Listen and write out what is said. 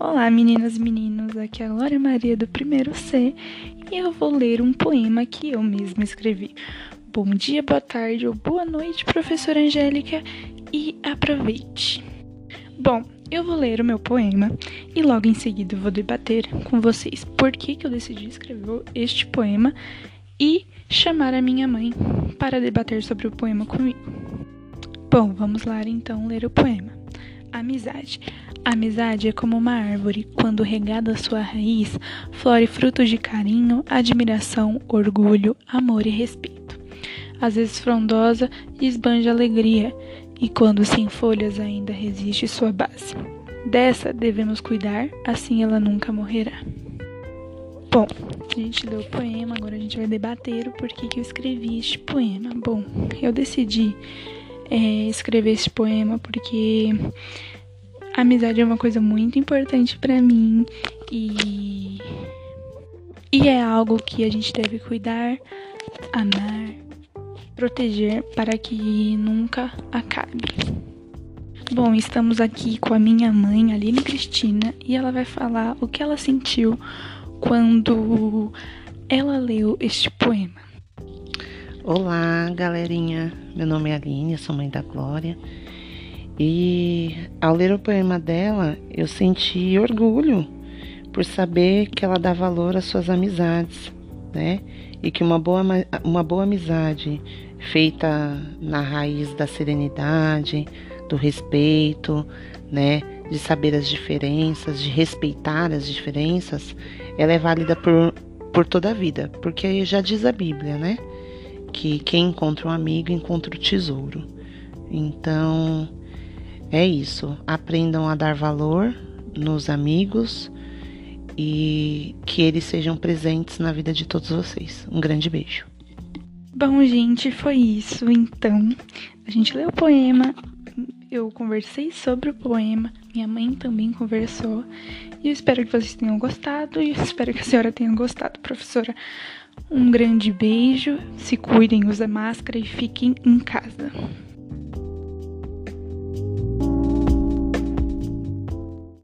Olá, meninas e meninos, aqui é a Glória Maria do primeiro C e eu vou ler um poema que eu mesma escrevi. Bom dia, boa tarde ou boa noite, professora Angélica, e aproveite. Bom, eu vou ler o meu poema e logo em seguida vou debater com vocês por que, que eu decidi escrever este poema e chamar a minha mãe para debater sobre o poema comigo. Bom, vamos lá então ler o poema. Amizade. Amizade é como uma árvore, quando regada a sua raiz, flore frutos de carinho, admiração, orgulho, amor e respeito. Às vezes frondosa, esbanja alegria, e quando sem folhas ainda resiste sua base. Dessa devemos cuidar, assim ela nunca morrerá. Bom, a gente leu o poema, agora a gente vai debater o porquê que eu escrevi este poema. Bom, eu decidi é, escrever este poema porque a amizade é uma coisa muito importante para mim e e é algo que a gente deve cuidar, amar, proteger para que nunca acabe. Bom, estamos aqui com a minha mãe, Aline Cristina, e ela vai falar o que ela sentiu quando ela leu este poema. Olá, galerinha. Meu nome é Aline, sou mãe da Glória. E ao ler o poema dela, eu senti orgulho por saber que ela dá valor às suas amizades, né? E que uma boa, uma boa amizade feita na raiz da serenidade, do respeito, né? De saber as diferenças, de respeitar as diferenças, ela é válida por, por toda a vida, porque já diz a Bíblia, né? Que quem encontra um amigo encontra o tesouro. Então, é isso. Aprendam a dar valor nos amigos e que eles sejam presentes na vida de todos vocês. Um grande beijo. Bom, gente, foi isso. Então, a gente leu o poema, eu conversei sobre o poema, minha mãe também conversou. E eu espero que vocês tenham gostado e eu espero que a senhora tenha gostado, professora. Um grande beijo, se cuidem, usem máscara e fiquem em casa.